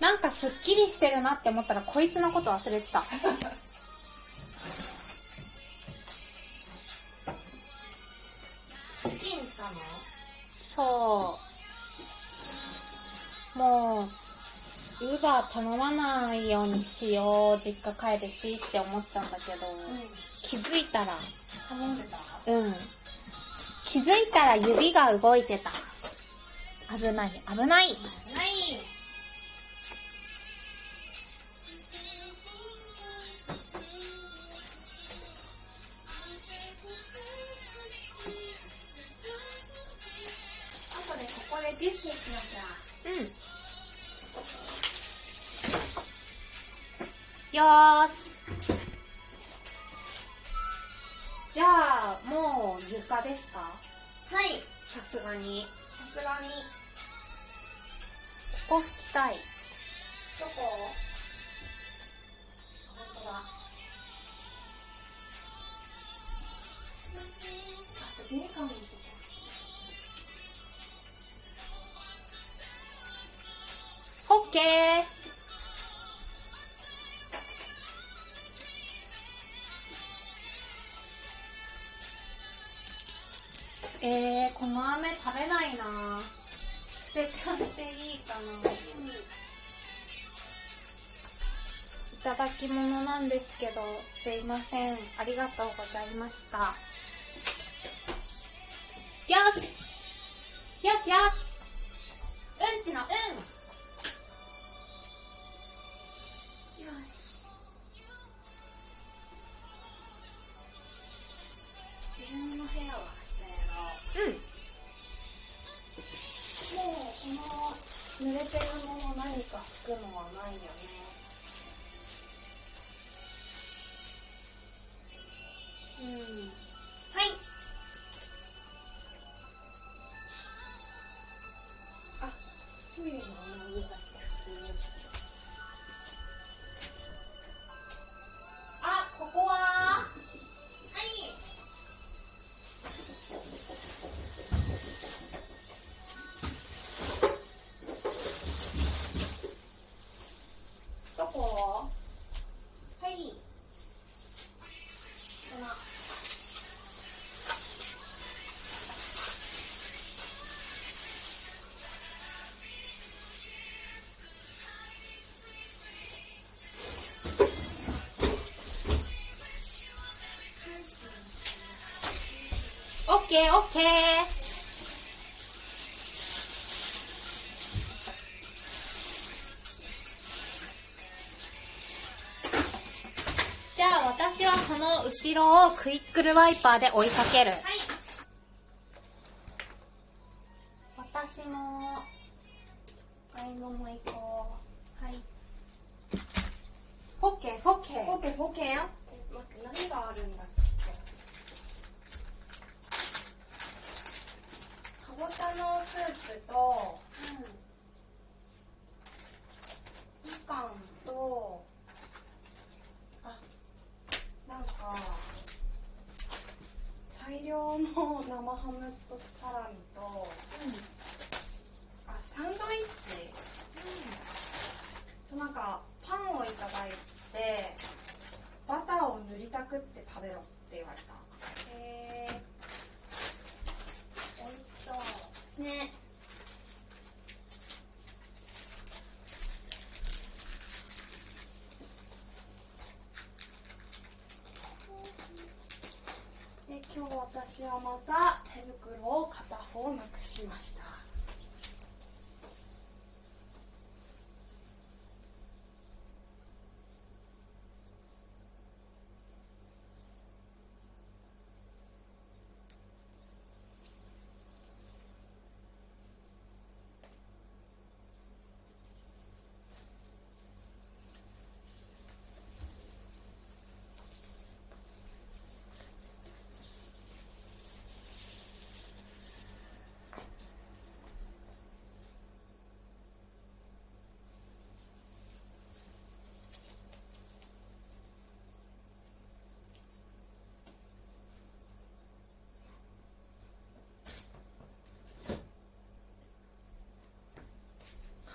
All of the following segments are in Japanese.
なんかすっきりしてるなって思ったらこいつのこと忘れてた。チキンしたの？そう。もうウーバー頼まないようにしよう実家帰るしって思ったんだけど、気づいたら頼んでた？うん。気づいたら指が動いてた。危ない危ないないビュッフェしなきゃうん。よーし。じゃあもう床ですか？はい。さすがに。さすがに。ここ拭きたい。どこ？本当だ。あ玄関のとこオッケー。えー、この飴食べないな捨てちゃっていいかな。いただき物なんですけどすいません。ありがとうございました。よし。よしよし。うんちのうん濡れてるもの何か拭くのはないよね。うん。こはい。このオッケーオッケー。私はその後ろをクイックルワイパーで追いかける。はい。大量の生ハムとサラミとあサンドイッチ？となんかパンをいただいてバターを塗りたくって食べろって言われた。へえおいしそう。ねで今日私はまた手袋を片方なくしました。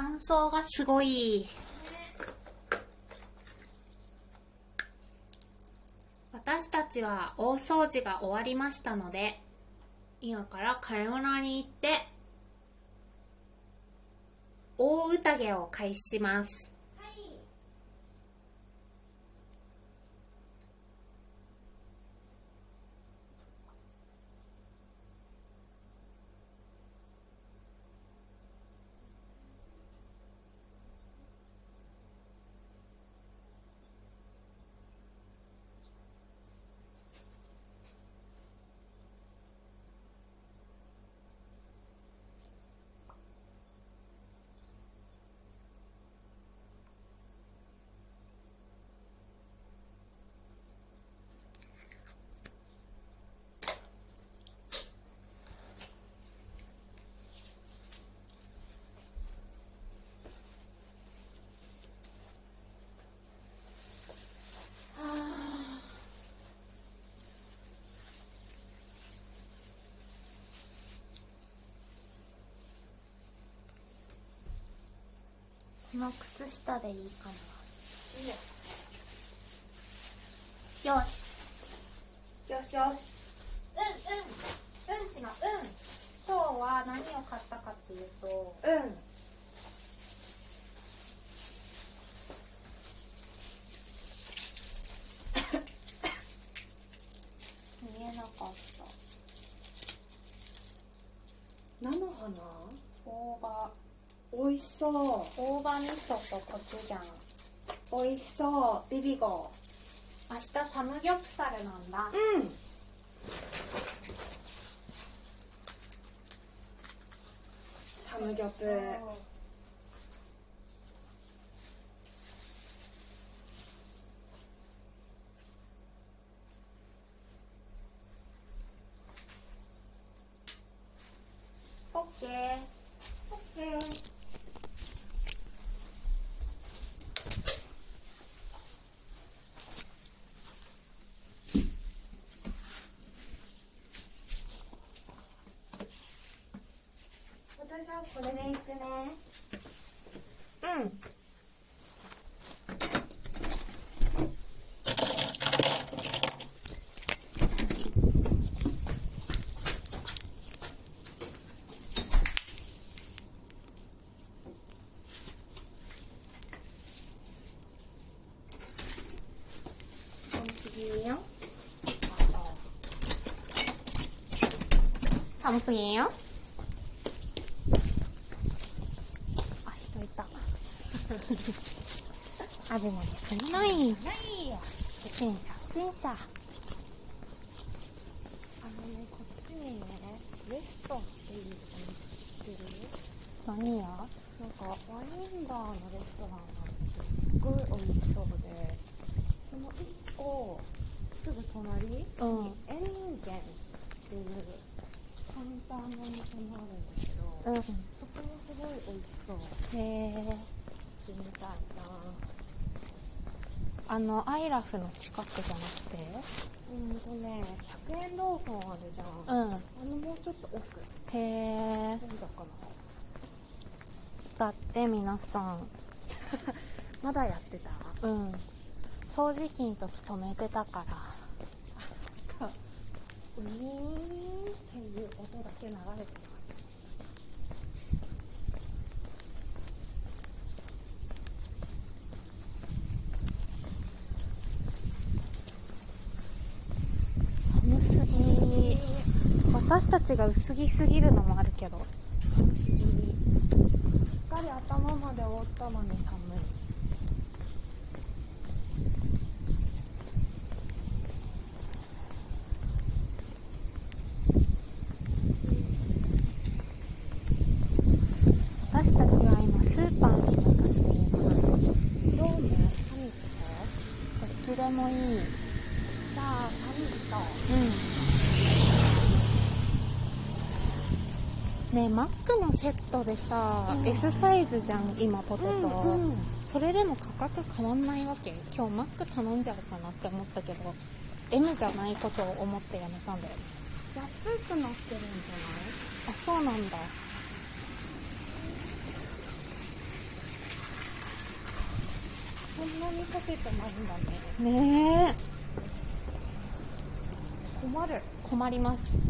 乾燥がすごい。私たちは大掃除が終わりましたので今から買い物に行って大宴を開始します。この靴下でいいかな。よし。よしよし。うんうん。うんちのうん。今日は何を買ったかっていうと。うん。見えなかった。菜の花？大葉美味しそう。大葉味噌とコチュジャン。美味しそう。ビビゴ。明日サムギョプサルなんだ。うん。サムギョプオッケーオッケー私はこれでいくねうん寒すぎんよ寒すぎんよあ人いたあでもね少ない。ない審者不審者あのねこっちにねレストっていうお店知ってる？何やなんかワインバーのレストランがあってすっごい美味しそうでその1個すぐ隣にうんエンゲンっていうカウンターのお店もあるんだけど、うん。そこもすごい美味しそう。へえ行ってみたいあのアイラフの近くじゃなくて？なうんとね100円ローソンあるじゃん、うん。あのもうちょっと奥。へえだかだって皆さん。な まだやってた？うん。掃除機の時止めてたから。ウィーンっていう音だけ流れてた寒すぎ私たちが薄着すぎるのもあるけど。しっかり頭まで覆ったのに寒い私たちは今スーパーに向かっています。ドームサミッどっちでも。いいトじゃあサミットうんねマックのセットでさ、うん、S サイズじゃん今ポテト、うんうん、それでも価格変わんないわけ？今日マック頼んじゃうかなって思ったけど M じゃないことを思ってやめたんだよ。安くなってるんじゃない？あそうなんだ。そんなにポテトないんだね。ねえ。困る。困ります。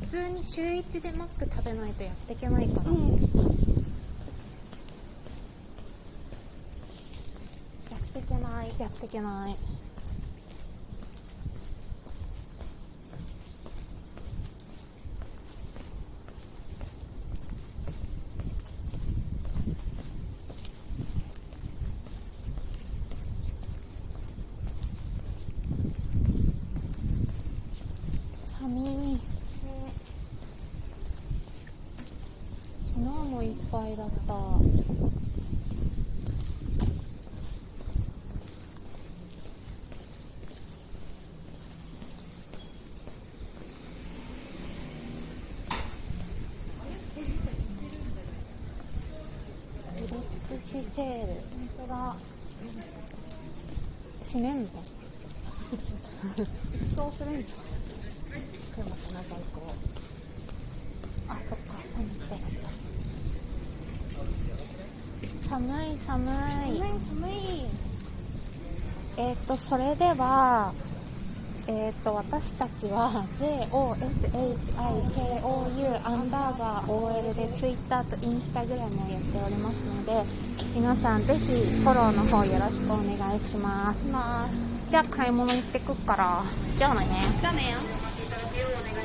普通に週1でマック食べないとやっていけないから、やっていけないやっていけない寒い昨日もいっぱいだった。入れ尽くしセール。本当だ。閉めんの？一掃するんですかでもなんかこあそっか寒いって寒い寒い。寒い寒い。えっ、とそれではえっ、と私たちは JOSHIKOU アンダーバー OL で Twitter と Instagram をやっておりますので皆さんぜひフォローの方よろしくお願いします。します。じゃあ買い物行ってくっから。じゃあね。じゃあね